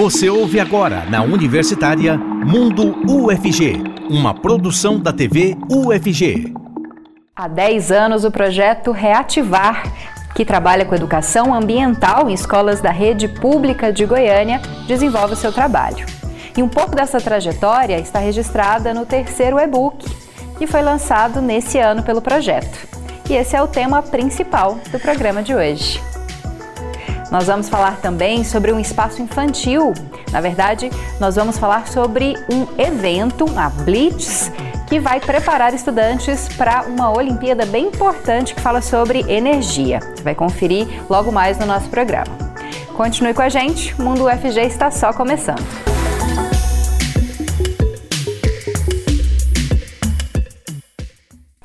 Você ouve agora na Universitária Mundo UFG, uma produção da TV UFG. Há 10 anos, o projeto Reativar, que trabalha com educação ambiental em escolas da rede pública de Goiânia, desenvolve o seu trabalho. E um pouco dessa trajetória está registrada no terceiro e-book, que foi lançado nesse ano pelo projeto. E esse é o tema principal do programa de hoje. Nós vamos falar também sobre um espaço infantil. Na verdade, nós vamos falar sobre um evento, a Blitz, que vai preparar estudantes para uma Olimpíada bem importante que fala sobre energia. Você vai conferir logo mais no nosso programa. Continue com a gente, o Mundo UFG está só começando.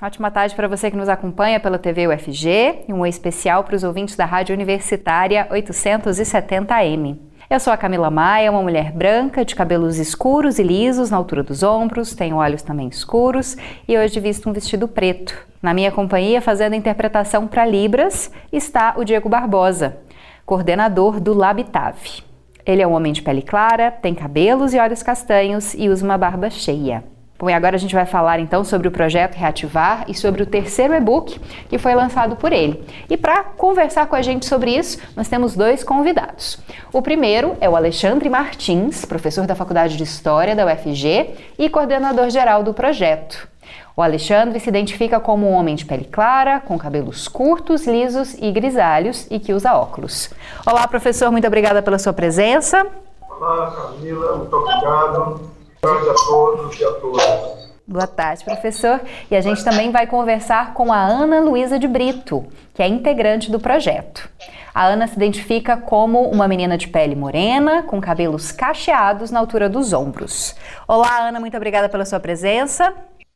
Ótima tarde para você que nos acompanha pela TV UFG e um especial para os ouvintes da Rádio Universitária 870M. Eu sou a Camila Maia, uma mulher branca de cabelos escuros e lisos na altura dos ombros, tenho olhos também escuros e hoje visto um vestido preto. Na minha companhia, fazendo interpretação para Libras, está o Diego Barbosa, coordenador do Labitave. Ele é um homem de pele clara, tem cabelos e olhos castanhos e usa uma barba cheia. Bom, e agora a gente vai falar então sobre o projeto Reativar e sobre o terceiro e-book que foi lançado por ele. E para conversar com a gente sobre isso, nós temos dois convidados. O primeiro é o Alexandre Martins, professor da Faculdade de História da UFG e coordenador geral do projeto. O Alexandre se identifica como um homem de pele clara, com cabelos curtos, lisos e grisalhos e que usa óculos. Olá, professor, muito obrigada pela sua presença. Olá, Camila, muito obrigado tarde a todos e a todas. Boa tarde, professor. E a gente também vai conversar com a Ana Luísa de Brito, que é integrante do projeto. A Ana se identifica como uma menina de pele morena, com cabelos cacheados na altura dos ombros. Olá, Ana, muito obrigada pela sua presença.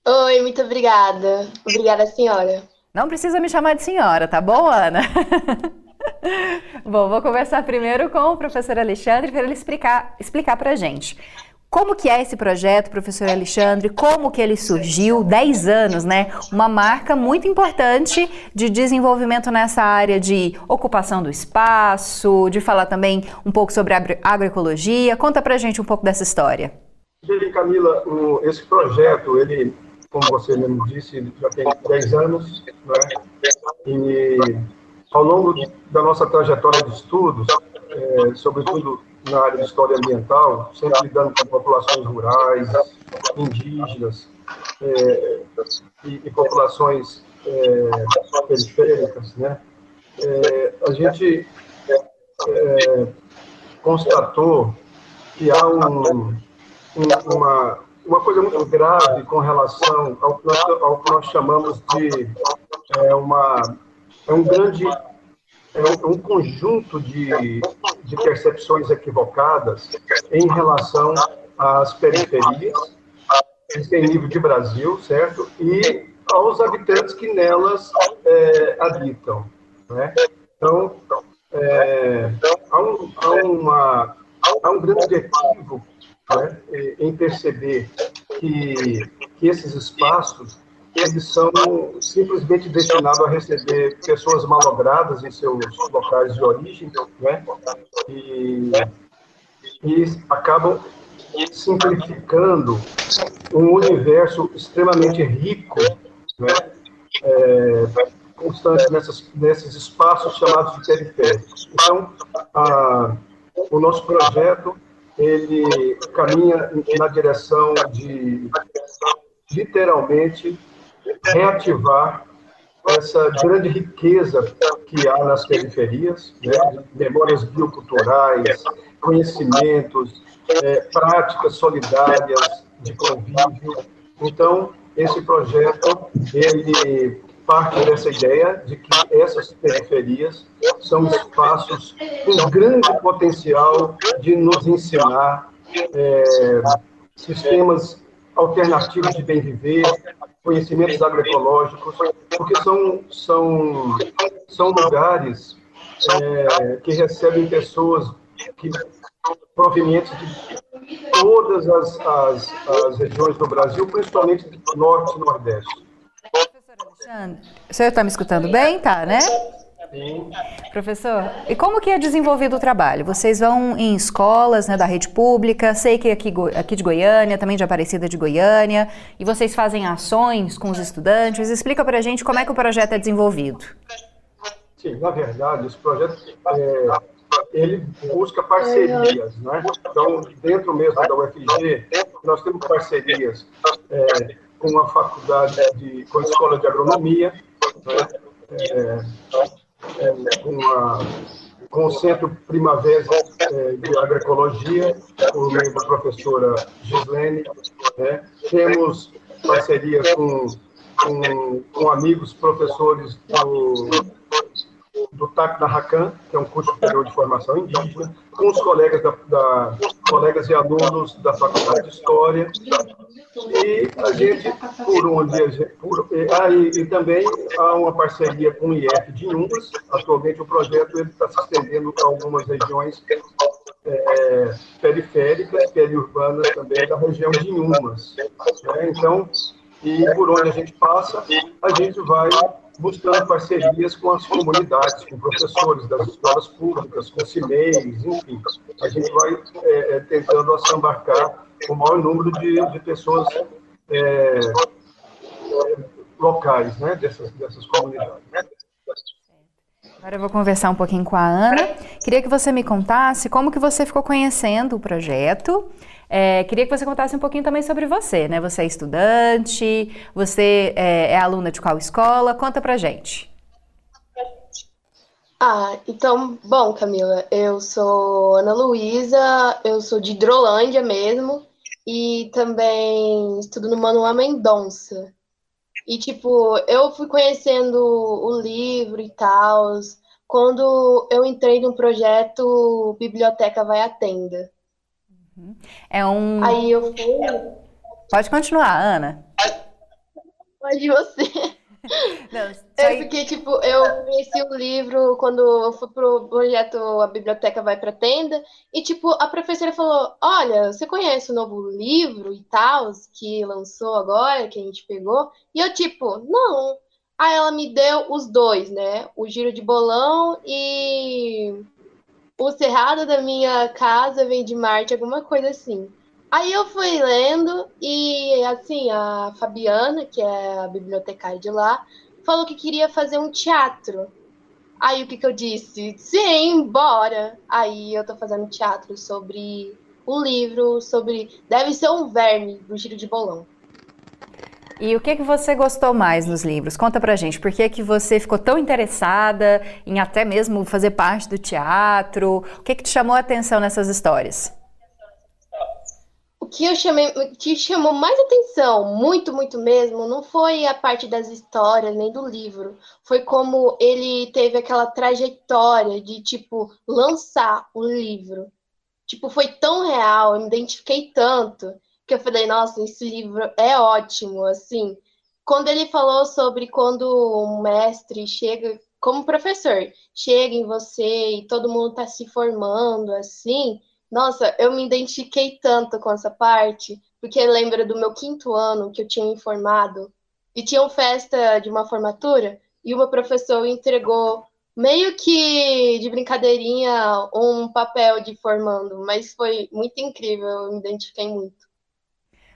Oi, muito obrigada. Obrigada, senhora. Não precisa me chamar de senhora, tá bom, Ana? bom, vou conversar primeiro com o professor Alexandre para ele explicar, explicar para a gente. Como que é esse projeto, professor Alexandre? Como que ele surgiu? 10 anos, né? Uma marca muito importante de desenvolvimento nessa área de ocupação do espaço, de falar também um pouco sobre agroecologia. Conta pra gente um pouco dessa história. Camila, o, esse projeto, ele, como você mesmo disse, já tem 10 anos, né? E ao longo da nossa trajetória de estudos, é, sobretudo na área de história ambiental, sempre lidando com populações rurais, indígenas é, e, e, populações é, periféricas, né? É, a gente é, constatou que há um, um, uma, uma coisa muito grave com relação ao que nós, ao que nós chamamos de é, uma, é um grande é um, um conjunto de, de percepções equivocadas em relação às periferias, em nível de Brasil, certo? E aos habitantes que nelas é, habitam. Né? Então, é, há, um, há, uma, há um grande equívoco né, em perceber que, que esses espaços eles são simplesmente destinados a receber pessoas malogradas em seus locais de origem, né? E, e acabam simplificando um universo extremamente rico, né? É, constante nessas, nesses espaços chamados de periféricos. Então, a, o nosso projeto ele caminha na direção de literalmente reativar essa grande riqueza que há nas periferias, né? memórias bioculturais, conhecimentos, é, práticas solidárias de convívio. Então, esse projeto, ele parte dessa ideia de que essas periferias são espaços com grande potencial de nos ensinar é, sistemas alternativos de bem viver, conhecimentos agroecológicos, porque são, são, são lugares é, que recebem pessoas que, provenientes de todas as, as, as regiões do Brasil, principalmente do norte e nordeste. Alexandre, o senhor está me escutando bem? Tá, né? Sim. Professor, e como que é desenvolvido o trabalho? Vocês vão em escolas né, da rede pública, sei que aqui, aqui de Goiânia, também de Aparecida de Goiânia, e vocês fazem ações com os estudantes. Explica para a gente como é que o projeto é desenvolvido. Sim, na verdade, esse projeto é, ele busca parcerias, né? Então, dentro mesmo da UFG, nós temos parcerias é, com a faculdade de, com a escola de agronomia, né? é, é, com, a, com o Centro Primavera é, de Agroecologia, por meio da professora Gislene. Né? Temos parcerias com, com, com amigos professores do do TAC da RACAN, que é um curso superior de formação indígena, com os colegas, da, da, colegas e alunos da Faculdade de História, e a gente, por onde, por, ah, e, também há uma parceria com o IF de Inhumas, atualmente o projeto está se estendendo a algumas regiões é, periféricas, periurbanas também, da região de Inhumas. Né? Então, e por onde a gente passa, a gente vai buscando parcerias com as comunidades, com professores das escolas públicas, com CIMEIs, enfim. A gente vai é, é, tentando assambarcar o maior número de, de pessoas é, locais né, dessas, dessas comunidades. Agora eu vou conversar um pouquinho com a Ana. Queria que você me contasse como que você ficou conhecendo o projeto é, queria que você contasse um pouquinho também sobre você, né? Você é estudante, você é, é aluna de qual escola? Conta pra gente. Ah, então, bom, Camila, eu sou Ana Luísa, eu sou de Hidrolândia mesmo, e também estudo no Manuel Mendonça. E, tipo, eu fui conhecendo o livro e tal quando eu entrei no projeto Biblioteca Vai à Tenda. É um. Aí eu fui. Pode continuar, Ana. Pode você. Não, é porque, tipo, eu conheci o livro quando eu fui pro projeto A Biblioteca Vai Pra Tenda, e, tipo, a professora falou, olha, você conhece o novo livro e tal, que lançou agora, que a gente pegou? E eu, tipo, não. Aí ela me deu os dois, né? O Giro de Bolão e o cerrado da minha casa vem de Marte, alguma coisa assim. Aí eu fui lendo e, assim, a Fabiana, que é a bibliotecária de lá, falou que queria fazer um teatro. Aí o que, que eu disse? Sim, bora! Aí eu tô fazendo teatro sobre o livro, sobre. Deve ser um verme do giro de bolão. E o que, que você gostou mais nos livros? Conta pra gente. Por que, que você ficou tão interessada em até mesmo fazer parte do teatro? O que, que te chamou a atenção nessas histórias? O que eu chamei, que chamou mais atenção, muito, muito mesmo, não foi a parte das histórias nem do livro. Foi como ele teve aquela trajetória de, tipo, lançar o livro. Tipo, foi tão real, eu me identifiquei tanto que eu falei, nossa, esse livro é ótimo, assim. Quando ele falou sobre quando um mestre chega, como professor, chega em você e todo mundo está se formando, assim, nossa, eu me identifiquei tanto com essa parte, porque lembra do meu quinto ano que eu tinha informado, e tinha uma festa de uma formatura, e uma professora entregou meio que de brincadeirinha um papel de formando, mas foi muito incrível, eu me identifiquei muito.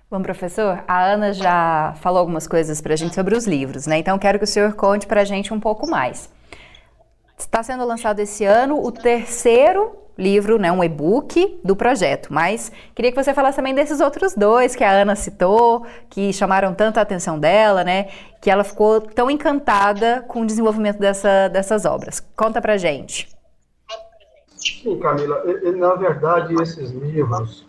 Bom, professor, a Ana já falou algumas coisas para a gente sobre os livros, né? Então quero que o senhor conte para a gente um pouco mais. Está sendo lançado esse ano o terceiro livro, né, um e-book do projeto, mas queria que você falasse também desses outros dois que a Ana citou, que chamaram tanto a atenção dela, né, que ela ficou tão encantada com o desenvolvimento dessa, dessas obras. Conta pra gente. Sim, Camila, na verdade esses livros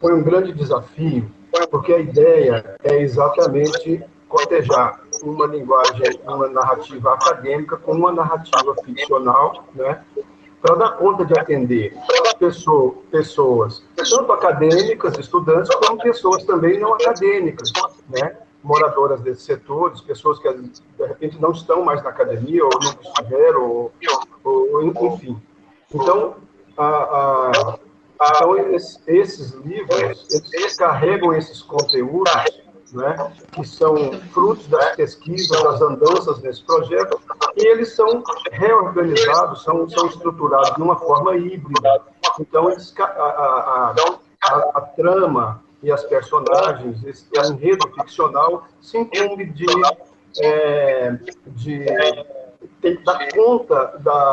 foi um grande desafio porque a ideia é exatamente cotejar uma linguagem, uma narrativa acadêmica com uma narrativa ficcional, né, para dar conta de atender pessoa, pessoas, tanto acadêmicas, estudantes, como pessoas também não acadêmicas, né, moradoras desses setores, pessoas que de repente não estão mais na academia ou não estiveram, ou, ou enfim. Então, a, a então, esses livros, eles carregam esses conteúdos né, que são frutos das pesquisas, das andanças nesse projeto, e eles são reorganizados, são, são estruturados de uma forma híbrida. Então, eles, a, a, a, a trama e as personagens, esse enredo ficcional, se incumbe de, é, de tem que dar conta da,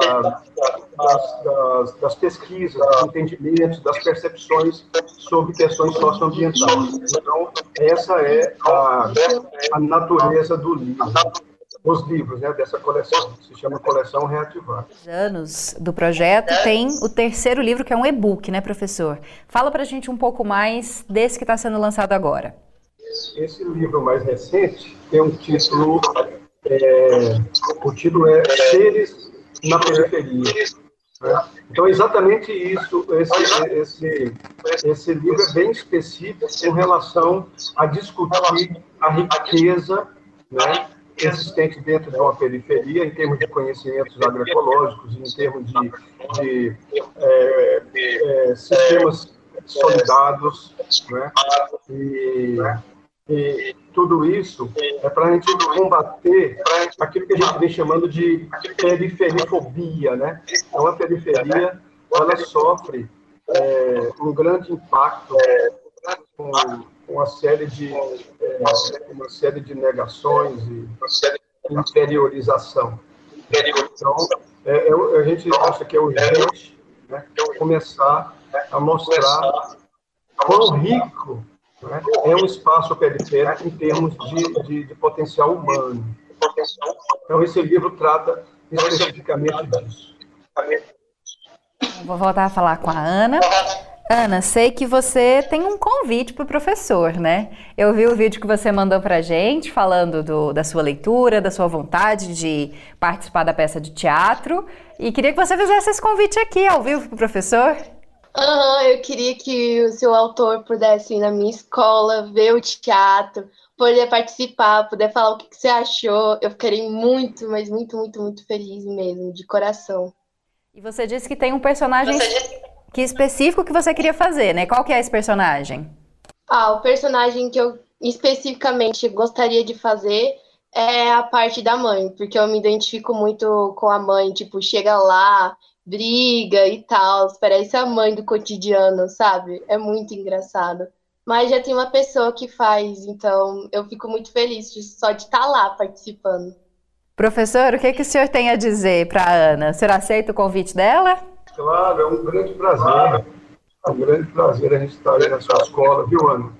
das, das, das, pesquisas, dos entendimentos, das percepções sobre questões socioambientais. Então, essa é a, a natureza do livro os livros né, dessa coleção. Se chama Coleção Reativar. anos do projeto tem o terceiro livro, que é um e-book, né, professor? Fala para a gente um pouco mais desse que está sendo lançado agora. Esse livro mais recente tem um título é, o título é Seres na Periferia. Né? Então, exatamente isso, esse, esse, esse livro é bem específico com relação a discutir a riqueza né, existente dentro de uma periferia, em termos de conhecimentos agroecológicos, em termos de, de é, é, sistemas solidários, né? E, e tudo isso é para a gente combater aquilo que a gente vem chamando de periferifobia, né? Então, a periferia, ela sofre é, um grande impacto com uma série de, é, uma série de negações e interiorização. Então, é, é a gente acha que é urgente né, começar a mostrar quão rico É um espaço periférico em termos de, de, de potencial humano. Então, esse livro trata especificamente disso. Vou voltar a falar com a Ana. Ana, sei que você tem um convite para o professor, né? Eu vi o vídeo que você mandou para a gente falando do, da sua leitura, da sua vontade de participar da peça de teatro e queria que você fizesse esse convite aqui ao vivo para o professor. Uhum, eu queria que o seu autor pudesse ir na minha escola, ver o teatro, poder participar, poder falar o que, que você achou. Eu ficaria muito, mas muito, muito, muito feliz mesmo, de coração. E você disse que tem um personagem disse... que específico que você queria fazer, né? Qual que é esse personagem? Ah, o personagem que eu especificamente gostaria de fazer é a parte da mãe, porque eu me identifico muito com a mãe, tipo, chega lá, briga e tal, parece a mãe do cotidiano, sabe? É muito engraçado. Mas já tem uma pessoa que faz, então eu fico muito feliz de, só de estar tá lá participando. Professor, o que, que o senhor tem a dizer para a Ana? O senhor aceita o convite dela? Claro, é um grande prazer. É um grande prazer a gente estar aí na sua escola, viu, Ana?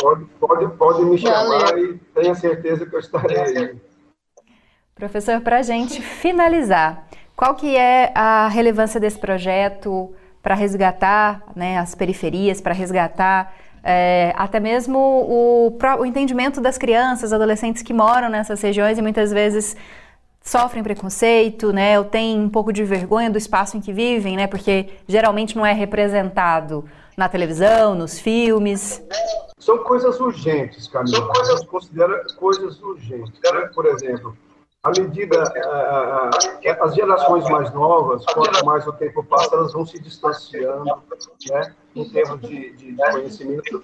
Pode, pode, pode me chamar Valeu. e tenha certeza que eu estarei aí. Professor, para a gente finalizar, qual que é a relevância desse projeto para resgatar né, as periferias, para resgatar é, até mesmo o, o entendimento das crianças, adolescentes que moram nessas regiões e muitas vezes sofrem preconceito, né, ou têm um pouco de vergonha do espaço em que vivem, né, porque geralmente não é representado na televisão, nos filmes. São coisas urgentes, Camila. A gente considera coisas urgentes. Né? Por exemplo, à medida as gerações mais novas, quanto mais o tempo passa, elas vão se distanciando, né, em termos de, de, conhecimento,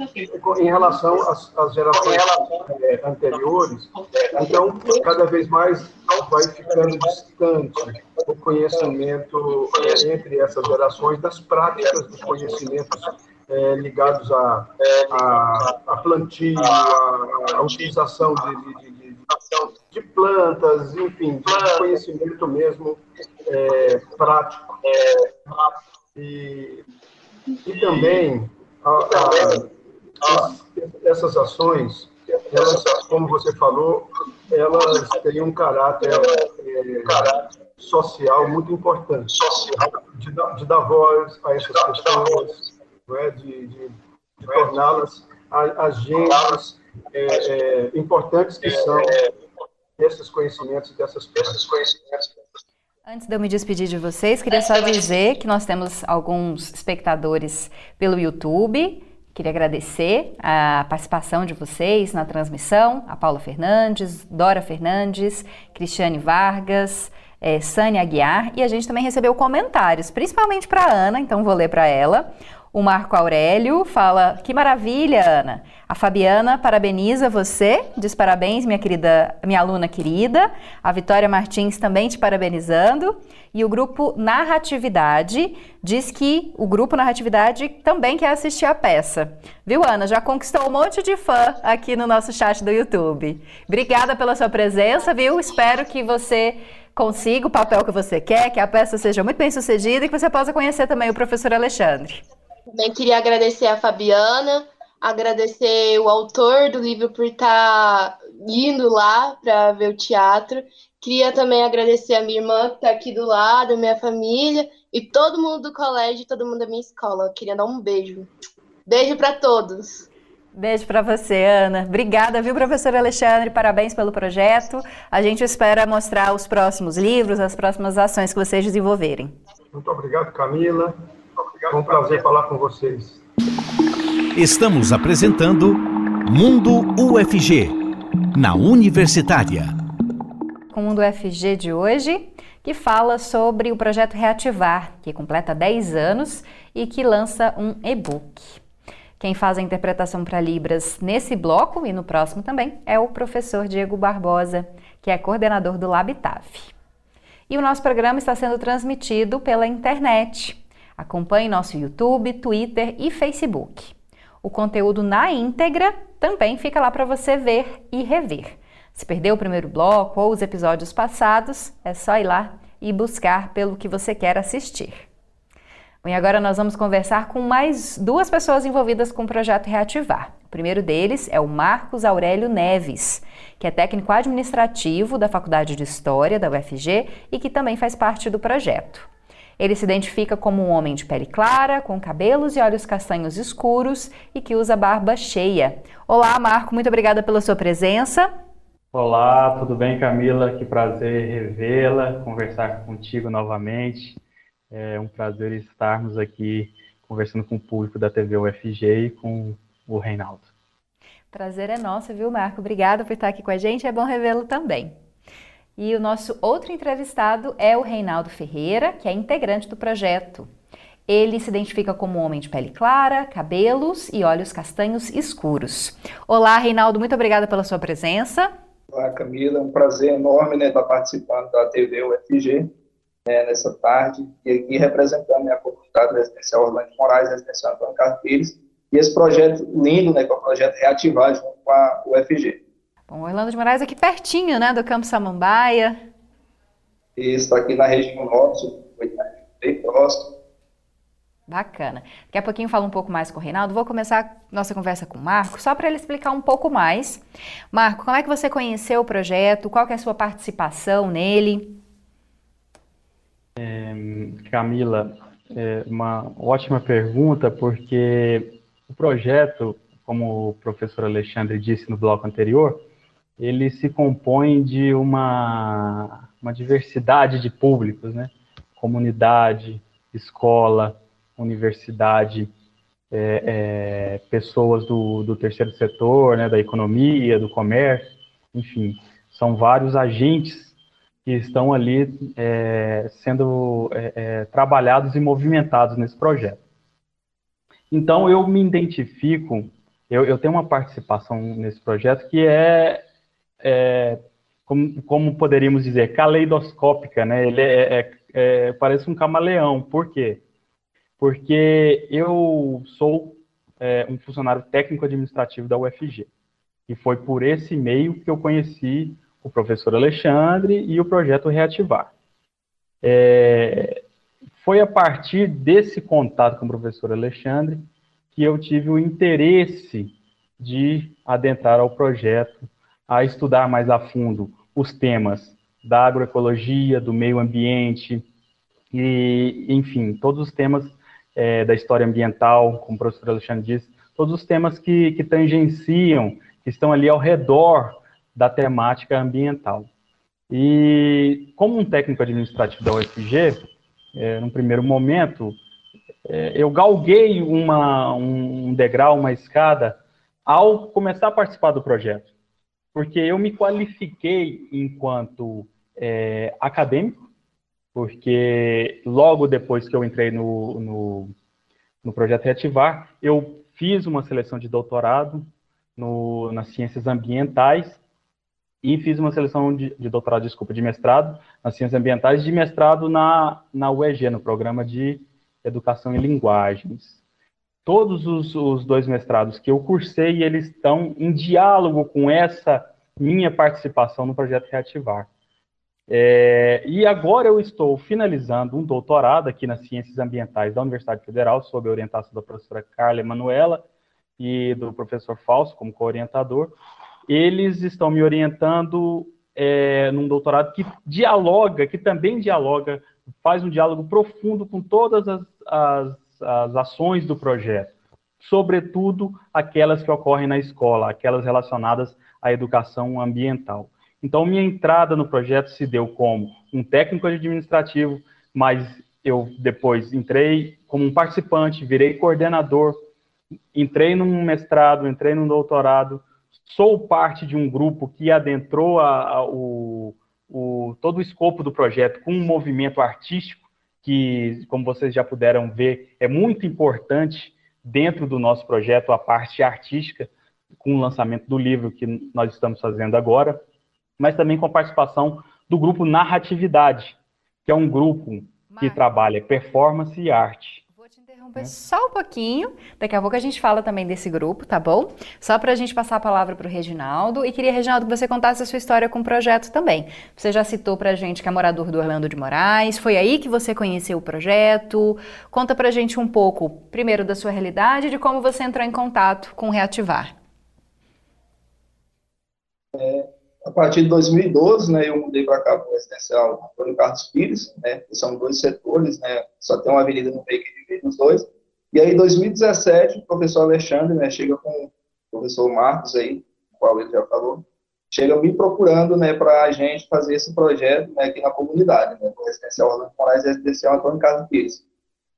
em relação às, às gerações é, anteriores. Então, cada vez mais vai ficando distante o conhecimento é, entre essas gerações das práticas dos conhecimentos é, ligados a, a, a plantio, a utilização de, de, de plantas, enfim, de conhecimento mesmo é, prático. E, e também a, a, essas ações, elas, como você falou, elas têm um caráter é, social muito importante, de, de, dar voz a essas pessoas, é? de, de, de torná-las agentes é, é, importantes que são desses conhecimentos e dessas peças. Antes de eu me despedir de vocês, queria só dizer que nós temos alguns espectadores pelo YouTube. Queria agradecer a participação de vocês na transmissão, a Paula Fernandes, Dora Fernandes, Cristiane Vargas, é, Sânia Aguiar, e a gente também recebeu comentários, principalmente para a Ana, então vou ler para ela. O Marco Aurélio fala: Que maravilha, Ana. A Fabiana parabeniza você, diz parabéns, minha querida, minha aluna querida. A Vitória Martins também te parabenizando. E o grupo Narratividade diz que o grupo Narratividade também quer assistir a peça. Viu, Ana? Já conquistou um monte de fã aqui no nosso chat do YouTube. Obrigada pela sua presença, viu? Espero que você consiga o papel que você quer, que a peça seja muito bem sucedida e que você possa conhecer também o professor Alexandre. Também queria agradecer a Fabiana, agradecer o autor do livro por estar indo lá para ver o teatro. Queria também agradecer a minha irmã que está aqui do lado, a minha família e todo mundo do colégio, todo mundo da minha escola. Queria dar um beijo. Beijo para todos. Beijo para você, Ana. Obrigada, viu, professor Alexandre? Parabéns pelo projeto. A gente espera mostrar os próximos livros, as próximas ações que vocês desenvolverem. Muito obrigado, Camila. Foi um prazer falar com vocês. Estamos apresentando Mundo UFG, na Universitária. Com o Mundo UFG de hoje, que fala sobre o projeto Reativar, que completa 10 anos e que lança um e-book. Quem faz a interpretação para Libras nesse bloco e no próximo também é o professor Diego Barbosa, que é coordenador do LabTAF. E o nosso programa está sendo transmitido pela internet. Acompanhe nosso YouTube, Twitter e Facebook. O conteúdo na íntegra também fica lá para você ver e rever. Se perdeu o primeiro bloco ou os episódios passados, é só ir lá e buscar pelo que você quer assistir. E agora nós vamos conversar com mais duas pessoas envolvidas com o projeto Reativar. O primeiro deles é o Marcos Aurélio Neves, que é técnico administrativo da Faculdade de História da UFG e que também faz parte do projeto. Ele se identifica como um homem de pele clara, com cabelos e olhos castanhos escuros e que usa barba cheia. Olá, Marco, muito obrigada pela sua presença. Olá, tudo bem, Camila? Que prazer revê-la, conversar contigo novamente. É um prazer estarmos aqui conversando com o público da TV UFG e com o Reinaldo. Prazer é nosso, viu, Marco? Obrigada por estar aqui com a gente. É bom revê-lo também. E o nosso outro entrevistado é o Reinaldo Ferreira, que é integrante do projeto. Ele se identifica como um homem de pele clara, cabelos e olhos castanhos escuros. Olá, Reinaldo, muito obrigada pela sua presença. Olá, Camila, um prazer enorme né, estar participando da TV UFG né, nessa tarde e aqui representando né, a comunidade residencial Orlando Moraes, residencial Antônio Carlos Pires, e esse projeto lindo, né, que é o projeto Reativar junto com a UFG. Bom, Orlando de Moraes aqui pertinho, né, do Campo Samambaia. Isso, está aqui na região norte, bem próximo. Bacana. Daqui a pouquinho falo um pouco mais com o Reinaldo. Vou começar nossa conversa com o Marco, só para ele explicar um pouco mais. Marco, como é que você conheceu o projeto? Qual é a sua participação nele? É, Camila, é uma ótima pergunta, porque o projeto, como o professor Alexandre disse no bloco anterior, ele se compõe de uma, uma diversidade de públicos, né? Comunidade, escola, universidade, é, é, pessoas do, do terceiro setor, né, da economia, do comércio, enfim, são vários agentes que estão ali é, sendo é, é, trabalhados e movimentados nesse projeto. Então, eu me identifico, eu, eu tenho uma participação nesse projeto que é é, como, como, poderíamos dizer, caleidoscópica, né? Ele é, é, é, parece um camaleão. Por quê? Porque eu sou é, um funcionário técnico administrativo da UFG. E foi por esse meio que eu conheci o professor Alexandre e o projeto Reativar. É, foi a partir desse contato com o professor Alexandre que eu tive o interesse de adentrar ao projeto a estudar mais a fundo os temas da agroecologia, do meio ambiente, e, enfim, todos os temas é, da história ambiental, como o professor Alexandre disse, todos os temas que, que tangenciam, que estão ali ao redor da temática ambiental. E como um técnico administrativo da UFG, é, no primeiro momento, é, eu galguei uma, um degrau, uma escada, ao começar a participar do projeto porque eu me qualifiquei enquanto é, acadêmico, porque logo depois que eu entrei no, no, no projeto Reativar, eu fiz uma seleção de doutorado no, nas ciências ambientais e fiz uma seleção de, de, doutorado, desculpa, de mestrado nas ciências ambientais de mestrado na, na UEG, no programa de educação em linguagens. Todos os, os dois mestrados que eu cursei, eles estão em diálogo com essa minha participação no projeto Reativar. É, e agora eu estou finalizando um doutorado aqui nas Ciências Ambientais da Universidade Federal, sob a orientação da professora Carla Emanuela e do professor Fausto como co-orientador. Eles estão me orientando é, num doutorado que dialoga, que também dialoga, faz um diálogo profundo com todas as, as, as ações do projeto, sobretudo aquelas que ocorrem na escola, aquelas relacionadas à educação ambiental. Então, minha entrada no projeto se deu como um técnico administrativo, mas eu depois entrei como um participante, virei coordenador, entrei num mestrado, entrei num doutorado, sou parte de um grupo que adentrou a, a, o, o, todo o escopo do projeto com um movimento artístico, que, como vocês já puderam ver, é muito importante dentro do nosso projeto, a parte artística, com o lançamento do livro que nós estamos fazendo agora mas também com a participação do grupo Narratividade, que é um grupo que trabalha performance e arte. Interromper é. só um pouquinho, daqui a pouco a gente fala também desse grupo, tá bom? Só para a gente passar a palavra para o Reginaldo, e queria, Reginaldo, que você contasse a sua história com o projeto também. Você já citou para a gente que é morador do Orlando de Moraes, foi aí que você conheceu o projeto. Conta para a gente um pouco, primeiro, da sua realidade e de como você entrou em contato com o Reativar. É, a partir de 2012, né, eu mudei para cá para o residencial Antônio Carlos Pires, né, que são dois setores, né, só tem uma avenida no meio que divide os dois. E aí, em 2017, o professor Alexandre, né, chega com o professor Marcos aí, o qual ele já falou, chega me procurando, né, para a gente fazer esse projeto, né, aqui na comunidade, né, residencial Orlando Moraes e residencial Antônio Carlos Pires.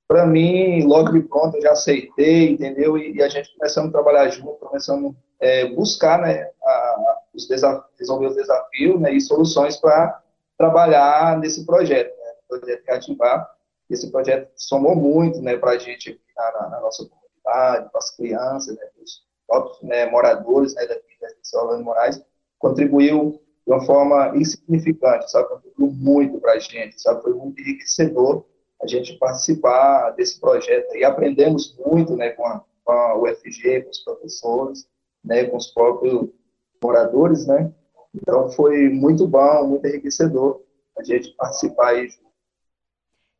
Para mim, logo de pronto, eu já aceitei, entendeu? E, e a gente começando a trabalhar junto, começando a é, buscar, né, a, os resolver os desafios né, e soluções para trabalhar nesse projeto, né, projeto Reativar. Esse projeto somou muito né, para a gente na, na, nossa comunidade, para as crianças, né, os próprios né, moradores né, daqui da Orlando Moraes, contribuiu de uma forma insignificante, sabe, contribuiu muito para a gente, sabe, foi muito enriquecedor a gente participar desse projeto e aprendemos muito, né, com a, com a UFG, com os professores, né, com os próprios moradores, né? Então foi muito bom, muito enriquecedor a gente participar aí.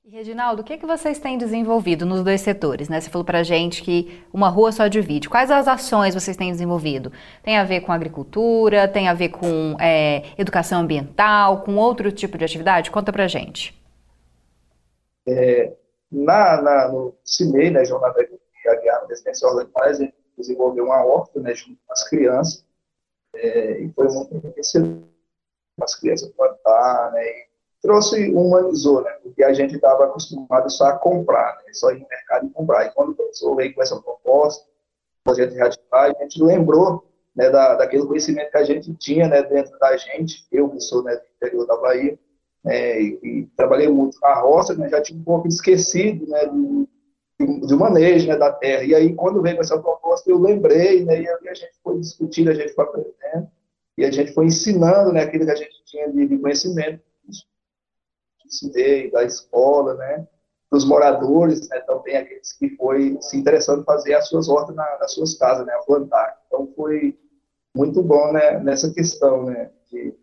E Reginaldo, o que, é que vocês têm desenvolvido nos dois setores? Né? Você falou para a gente que uma rua só divide. Quais as ações vocês têm desenvolvido? Tem a ver com agricultura, tem a ver com é, educação ambiental, com outro tipo de atividade? Conta para a gente. É, na, na, no CIMEI, né, Jornada de Aguiar, Residência Orlando a gente desenvolveu uma horta né, junto com as crianças, é, e foi muito enriquecedor. As crianças plantar, né, e trouxe, humanizou, né, porque a gente estava acostumado só a comprar, né, só ir no mercado e comprar, e quando o professor veio com essa proposta, o projeto Reativar, a gente lembrou, né, da, daquele conhecimento que a gente tinha, né, dentro da gente, eu que sou, né, do interior da Bahia, né, e, e, trabalhei muito na roça, né, já tinha um pouco esquecido, né, do, de, manejo né, da terra. E aí, quando veio com essa proposta, eu lembrei, né, e a gente foi discutindo, a gente foi aprendendo, e a gente foi ensinando né, aquilo que a gente tinha de, de conhecimento, ensinei da escola, né, dos moradores, né, também aqueles que foi se interessando fazer as suas hortas na, nas suas casas, né, a plantar. Então, foi muito bom né, nessa questão, né, de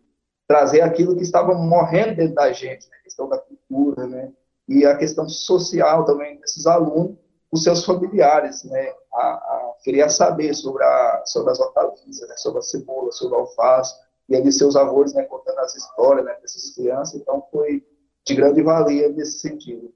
trazer aquilo que estava morrendo dentro da gente, né, a questão da cultura, né, e a questão social também desses alunos, os seus familiares, né, a, a queria saber sobre, a, sobre as hortaliças, né, sobre a cebola, sobre a alface, e ali seus avós, né, contando as histórias, né, dessas crianças, então foi de grande valia nesse sentido.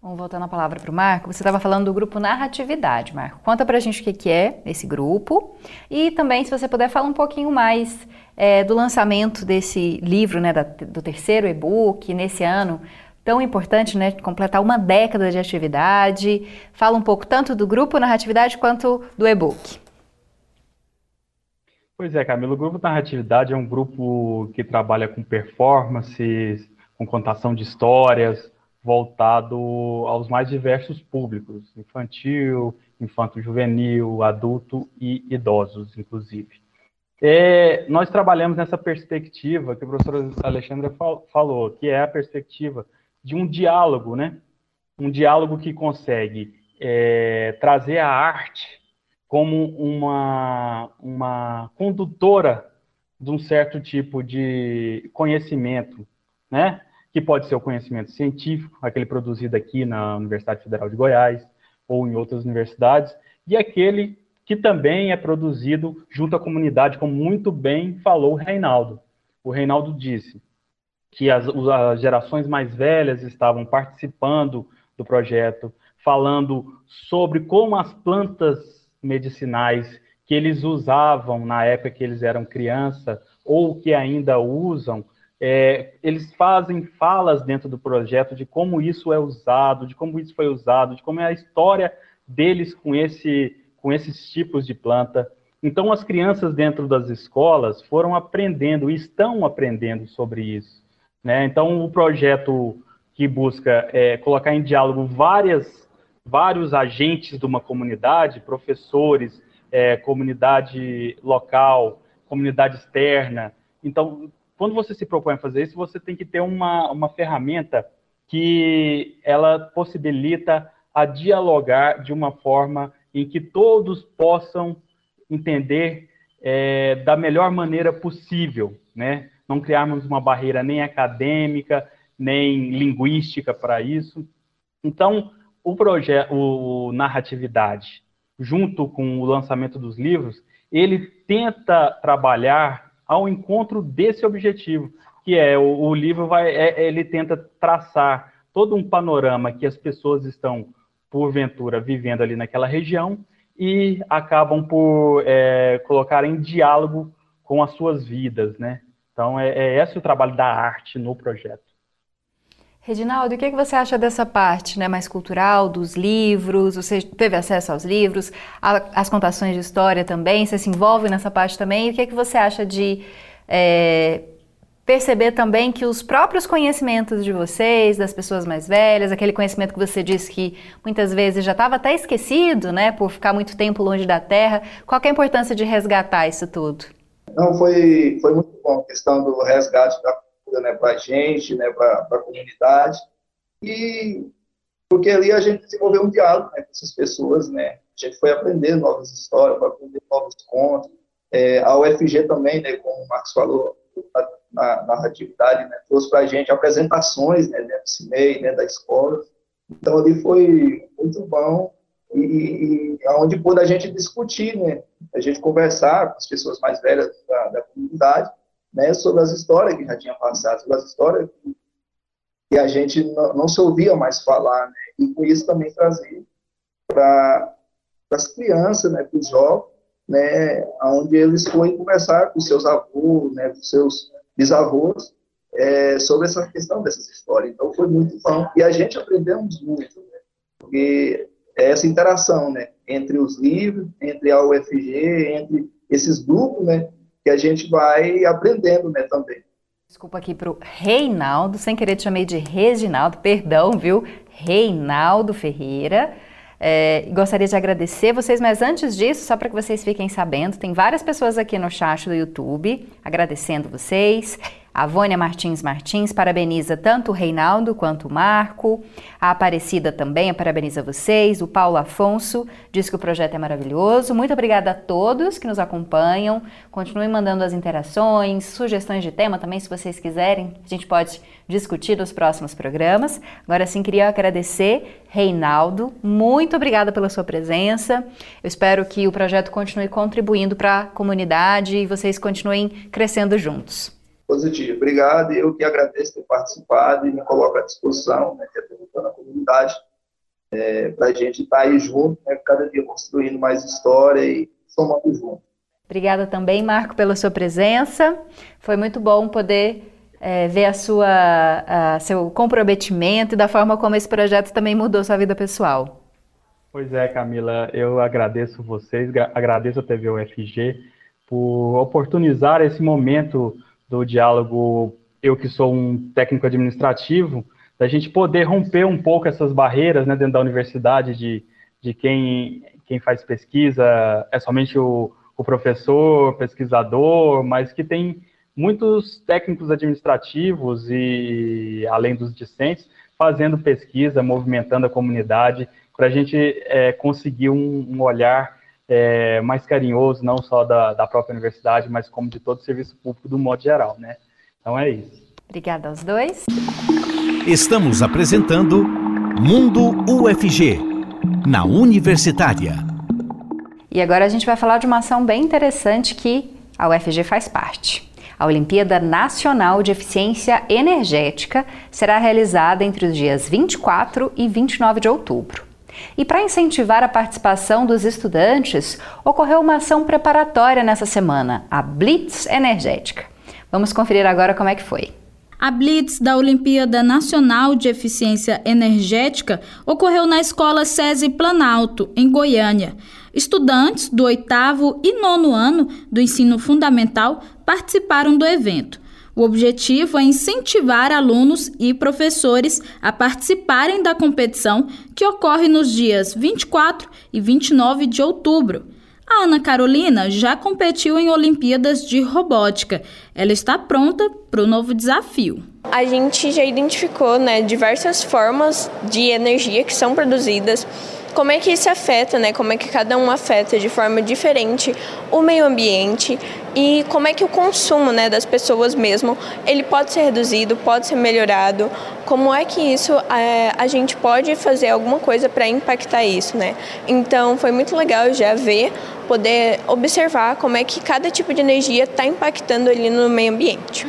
Vamos voltando a palavra para o Marco. Você estava falando do grupo Narratividade, Marco. Conta para a gente o que, que é esse grupo. E também, se você puder, falar um pouquinho mais é, do lançamento desse livro, né, da, do terceiro e-book nesse ano tão importante, né, completar uma década de atividade. Fala um pouco tanto do grupo Narratividade quanto do e-book. Pois é, Camila, o grupo Narratividade é um grupo que trabalha com performances, com contação de histórias, voltado aos mais diversos públicos, infantil, infanto-juvenil, adulto e idosos, inclusive. É, nós trabalhamos nessa perspectiva que o professor Alexandre falou, que é a perspectiva de um diálogo, né? Um diálogo que consegue é, trazer a arte como uma, uma condutora de um certo tipo de conhecimento, né? Que pode ser o conhecimento científico, aquele produzido aqui na Universidade Federal de Goiás ou em outras universidades, e aquele que também é produzido junto à comunidade, como muito bem falou o Reinaldo. O Reinaldo disse que as, as gerações mais velhas estavam participando do projeto, falando sobre como as plantas medicinais que eles usavam na época que eles eram criança ou que ainda usam, é, eles fazem falas dentro do projeto de como isso é usado, de como isso foi usado, de como é a história deles com, esse, com esses tipos de planta. Então, as crianças dentro das escolas foram aprendendo, estão aprendendo sobre isso. Né? Então, o projeto que busca é, colocar em diálogo várias, vários agentes de uma comunidade, professores, é, comunidade local, comunidade externa. Então, quando você se propõe a fazer isso, você tem que ter uma, uma ferramenta que ela possibilita a dialogar de uma forma em que todos possam entender é, da melhor maneira possível, né? Não criarmos uma barreira nem acadêmica, nem linguística para isso. Então, o projeto, o Narratividade, junto com o lançamento dos livros, ele tenta trabalhar ao encontro desse objetivo, que é o, o livro vai, é, ele tenta traçar todo um panorama que as pessoas estão porventura vivendo ali naquela região e acabam por é, colocar em diálogo com as suas vidas, né? Então é, é esse o trabalho da arte no projeto. Reginaldo, o que, é que você acha dessa parte né, mais cultural, dos livros? Você teve acesso aos livros, às contações de história também? Você se envolve nessa parte também? O que, é que você acha de é, perceber também que os próprios conhecimentos de vocês, das pessoas mais velhas, aquele conhecimento que você disse que muitas vezes já estava até esquecido, né, por ficar muito tempo longe da Terra, qual é a importância de resgatar isso tudo? Não, foi, foi muito bom a questão do resgate da né, para a gente, né, para a comunidade, e porque ali a gente desenvolveu um diálogo né, com essas pessoas, né, a gente foi aprender novas histórias, foi aprender novos contos, é, a UFG também, né, como o Marcos falou, na narratividade, né, trouxe para a gente apresentações né, dentro do CIMEI, né, da escola, então ali foi muito bom, e, e onde pôde a gente discutir, né, a gente conversar com as pessoas mais velhas da, da comunidade, né, sobre as histórias que já tinha passado, sobre as histórias que, que a gente não, não, se ouvia mais falar, né, e com isso também trazer para as crianças, né, para os jovens, né, onde eles foram conversar com seus avós, né, com seus bisavós, é, sobre essa questão dessas histórias. Então foi muito bom. E a gente aprendemos muito, né, porque é essa interação, né, entre os livros, entre a UFG, entre esses grupos, né, que a gente vai aprendendo, né, também. Desculpa aqui para o Reinaldo, sem querer te chamei de Reginaldo, perdão, viu? Reinaldo Ferreira. É, gostaria de agradecer vocês, mas antes disso, só para que vocês fiquem sabendo, tem várias pessoas aqui no chat do YouTube agradecendo vocês. A Vânia Martins Martins parabeniza tanto o Reinaldo quanto o Marco. A Aparecida também parabeniza vocês. O Paulo Afonso diz que o projeto é maravilhoso. Muito obrigada a todos que nos acompanham. Continuem mandando as interações, sugestões de tema também, se vocês quiserem. A gente pode discutir nos próximos programas. Agora sim, queria agradecer, Reinaldo. Muito obrigada pela sua presença. Eu espero que o projeto continue contribuindo para a comunidade e vocês continuem crescendo juntos positivo. Obrigado, eu que agradeço ter participado e me coloco à disposição, né, representando a comunidade, é, para a gente estar tá aí junto, né, cada dia construindo mais história e somando junto. Obrigada também, Marco, pela sua presença. Foi muito bom poder é, ver a sua, a, seu comprometimento e da forma como esse projeto também mudou sua vida pessoal. Pois é, Camila, eu agradeço vocês, agradeço a TV UFG por oportunizar esse momento do diálogo, eu que sou um técnico administrativo, da gente poder romper um pouco essas barreiras né, dentro da universidade de, de quem, quem faz pesquisa é somente o, o professor, pesquisador, mas que tem muitos técnicos administrativos e, além dos discentes, fazendo pesquisa, movimentando a comunidade, para a gente é, conseguir um, um olhar é, mais carinhoso, não só da, da própria universidade, mas como de todo o serviço público do modo geral, né? Então é isso. Obrigada aos dois. Estamos apresentando Mundo UFG, na Universitária. E agora a gente vai falar de uma ação bem interessante que a UFG faz parte. A Olimpíada Nacional de Eficiência Energética será realizada entre os dias 24 e 29 de outubro. E para incentivar a participação dos estudantes, ocorreu uma ação preparatória nessa semana, a Blitz Energética. Vamos conferir agora como é que foi. A Blitz da Olimpíada Nacional de Eficiência Energética ocorreu na Escola SESI Planalto, em Goiânia. Estudantes do oitavo e nono ano do ensino fundamental participaram do evento. O objetivo é incentivar alunos e professores a participarem da competição que ocorre nos dias 24 e 29 de outubro. A Ana Carolina já competiu em Olimpíadas de Robótica. Ela está pronta para o novo desafio. A gente já identificou né, diversas formas de energia que são produzidas como é que isso afeta, né? Como é que cada um afeta de forma diferente o meio ambiente e como é que o consumo, né, das pessoas mesmo, ele pode ser reduzido, pode ser melhorado. Como é que isso é, a gente pode fazer alguma coisa para impactar isso, né? Então foi muito legal já ver, poder observar como é que cada tipo de energia está impactando ali no meio ambiente.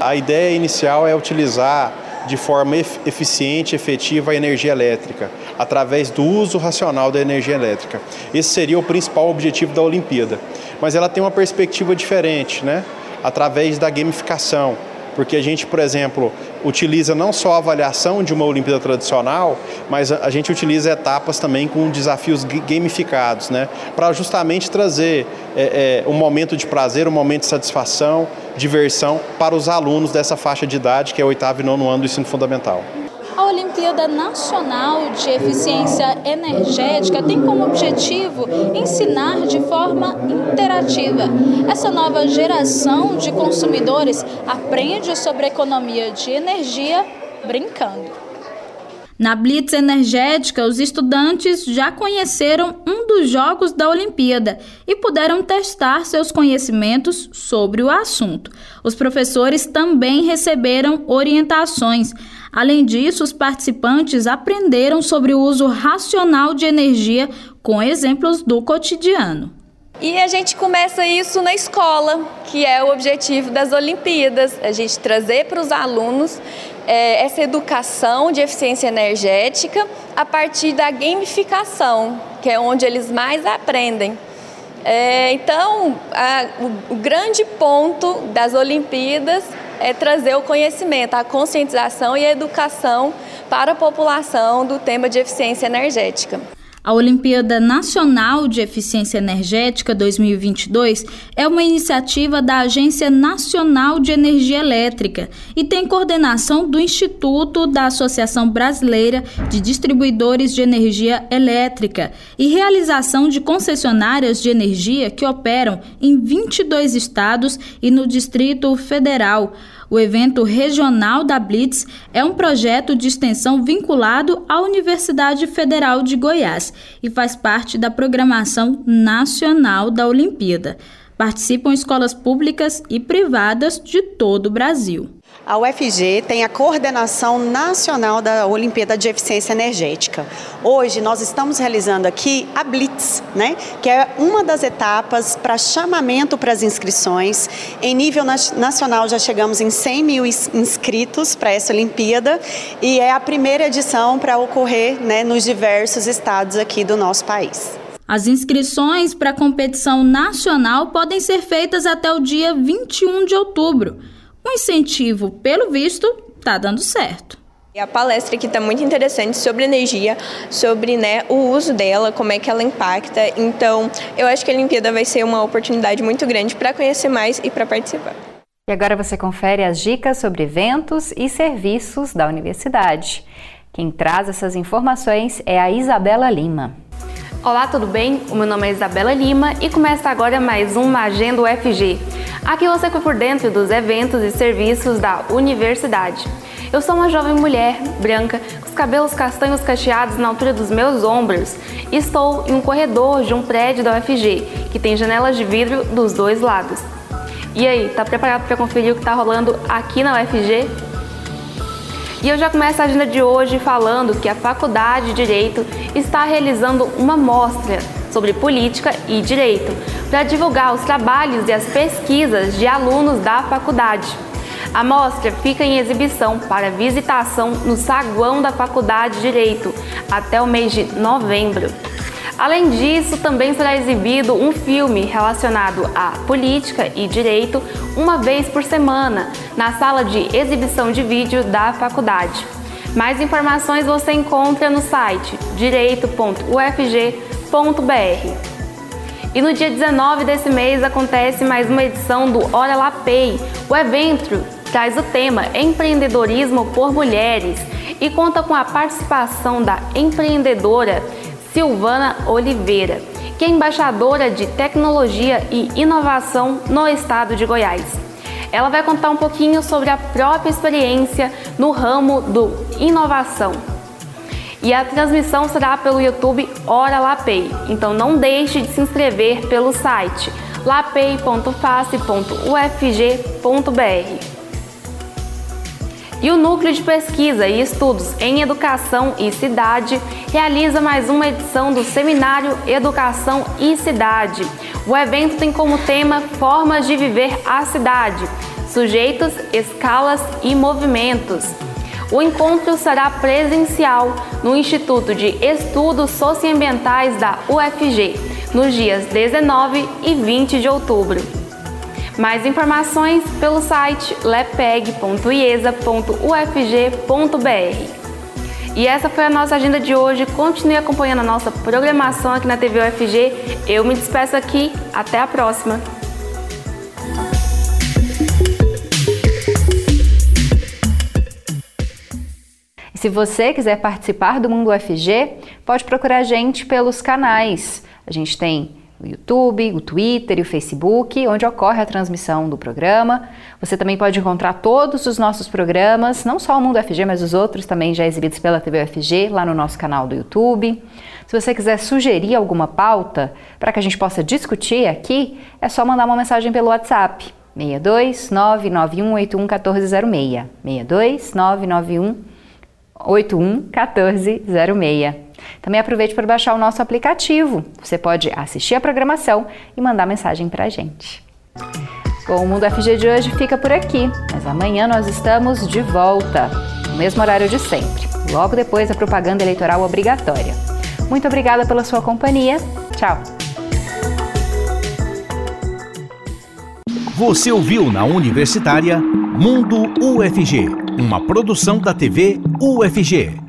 A ideia inicial é utilizar de forma eficiente efetiva a energia elétrica, através do uso racional da energia elétrica. Esse seria o principal objetivo da Olimpíada. Mas ela tem uma perspectiva diferente, né? através da gamificação porque a gente, por exemplo, utiliza não só a avaliação de uma Olimpíada tradicional, mas a gente utiliza etapas também com desafios gamificados, né? para justamente trazer é, é, um momento de prazer, um momento de satisfação, diversão para os alunos dessa faixa de idade, que é oitavo e nono ano do ensino fundamental. A Olimpíada Nacional de Eficiência Energética tem como objetivo ensinar de forma interativa. Essa nova geração de consumidores aprende sobre economia de energia brincando. Na Blitz Energética, os estudantes já conheceram um dos jogos da Olimpíada e puderam testar seus conhecimentos sobre o assunto. Os professores também receberam orientações. Além disso, os participantes aprenderam sobre o uso racional de energia com exemplos do cotidiano. E a gente começa isso na escola, que é o objetivo das Olimpíadas, a gente trazer para os alunos é, essa educação de eficiência energética a partir da gamificação, que é onde eles mais aprendem. É, então, a, o, o grande ponto das Olimpíadas é trazer o conhecimento, a conscientização e a educação para a população do tema de eficiência energética. A Olimpíada Nacional de Eficiência Energética 2022 é uma iniciativa da Agência Nacional de Energia Elétrica e tem coordenação do Instituto da Associação Brasileira de Distribuidores de Energia Elétrica e realização de concessionárias de energia que operam em 22 estados e no Distrito Federal. O evento regional da Blitz é um projeto de extensão vinculado à Universidade Federal de Goiás e faz parte da programação nacional da Olimpíada. Participam escolas públicas e privadas de todo o Brasil. A UFG tem a coordenação nacional da Olimpíada de Eficiência Energética. Hoje nós estamos realizando aqui a Blitz, né, que é uma das etapas para chamamento para as inscrições. Em nível nacional já chegamos em 100 mil inscritos para essa Olimpíada e é a primeira edição para ocorrer né, nos diversos estados aqui do nosso país. As inscrições para a competição nacional podem ser feitas até o dia 21 de outubro. O incentivo, pelo visto, está dando certo. A palestra aqui está muito interessante sobre energia, sobre né, o uso dela, como é que ela impacta. Então, eu acho que a Olimpíada vai ser uma oportunidade muito grande para conhecer mais e para participar. E agora você confere as dicas sobre eventos e serviços da universidade. Quem traz essas informações é a Isabela Lima. Olá, tudo bem? O meu nome é Isabela Lima e começa agora mais uma Agenda UFG. Aqui você fica por dentro dos eventos e serviços da universidade. Eu sou uma jovem mulher, branca, com os cabelos castanhos cacheados na altura dos meus ombros. E estou em um corredor de um prédio da UFG, que tem janelas de vidro dos dois lados. E aí, tá preparado para conferir o que está rolando aqui na UFG? E eu já começo a agenda de hoje falando que a Faculdade de Direito está realizando uma mostra sobre política e direito para divulgar os trabalhos e as pesquisas de alunos da faculdade. A mostra fica em exibição para visitação no saguão da Faculdade de Direito até o mês de novembro. Além disso, também será exibido um filme relacionado à política e direito uma vez por semana na sala de exibição de vídeo da faculdade. Mais informações você encontra no site direito.ufg.br. E no dia 19 desse mês acontece mais uma edição do Hora Pay. O evento traz o tema Empreendedorismo por Mulheres e conta com a participação da empreendedora Silvana Oliveira, que é embaixadora de tecnologia e inovação no estado de Goiás. Ela vai contar um pouquinho sobre a própria experiência no ramo do inovação. E a transmissão será pelo YouTube Hora Lapay, então não deixe de se inscrever pelo site lapay.face.ufg.br. E o Núcleo de Pesquisa e Estudos em Educação e Cidade realiza mais uma edição do Seminário Educação e Cidade. O evento tem como tema Formas de Viver a Cidade, Sujeitos, Escalas e Movimentos. O encontro será presencial no Instituto de Estudos Socioambientais da UFG, nos dias 19 e 20 de outubro. Mais informações pelo site lepeg.iesa.ufg.br. E essa foi a nossa agenda de hoje. Continue acompanhando a nossa programação aqui na TV UFG. Eu me despeço aqui. Até a próxima. Se você quiser participar do Mundo UFG, pode procurar a gente pelos canais. A gente tem o YouTube, o Twitter e o Facebook, onde ocorre a transmissão do programa. Você também pode encontrar todos os nossos programas, não só o Mundo FG, mas os outros também já exibidos pela TV UFG, lá no nosso canal do YouTube. Se você quiser sugerir alguma pauta para que a gente possa discutir aqui, é só mandar uma mensagem pelo WhatsApp. 62 99181 1406. 62 991 81 1406. Também aproveite para baixar o nosso aplicativo. Você pode assistir a programação e mandar mensagem para a gente. Bom, o Mundo FG de hoje fica por aqui, mas amanhã nós estamos de volta, no mesmo horário de sempre, logo depois da propaganda eleitoral obrigatória. Muito obrigada pela sua companhia. Tchau. Você ouviu na Universitária Mundo UFG, uma produção da TV UFG.